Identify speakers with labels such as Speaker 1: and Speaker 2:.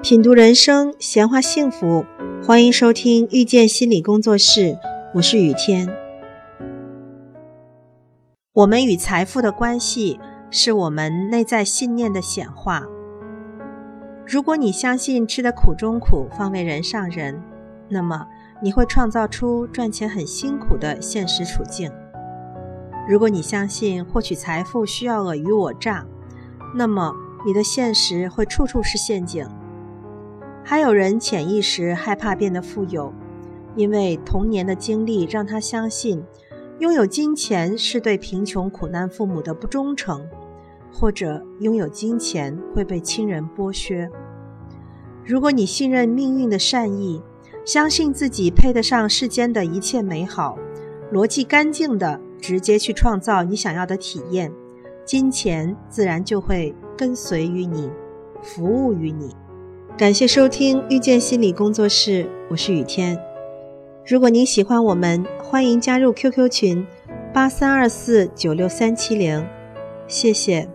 Speaker 1: 品读人生，闲话幸福，欢迎收听遇见心理工作室，我是雨天。我们与财富的关系，是我们内在信念的显化。如果你相信吃得苦中苦，方为人上人，那么你会创造出赚钱很辛苦的现实处境。如果你相信获取财富需要尔虞我诈，那么你的现实会处处是陷阱。还有人潜意识害怕变得富有，因为童年的经历让他相信，拥有金钱是对贫穷苦难父母的不忠诚，或者拥有金钱会被亲人剥削。如果你信任命运的善意，相信自己配得上世间的一切美好，逻辑干净的直接去创造你想要的体验，金钱自然就会跟随于你，服务于你。感谢收听遇见心理工作室，我是雨天。如果您喜欢我们，欢迎加入 QQ 群八三二四九六三七零，谢谢。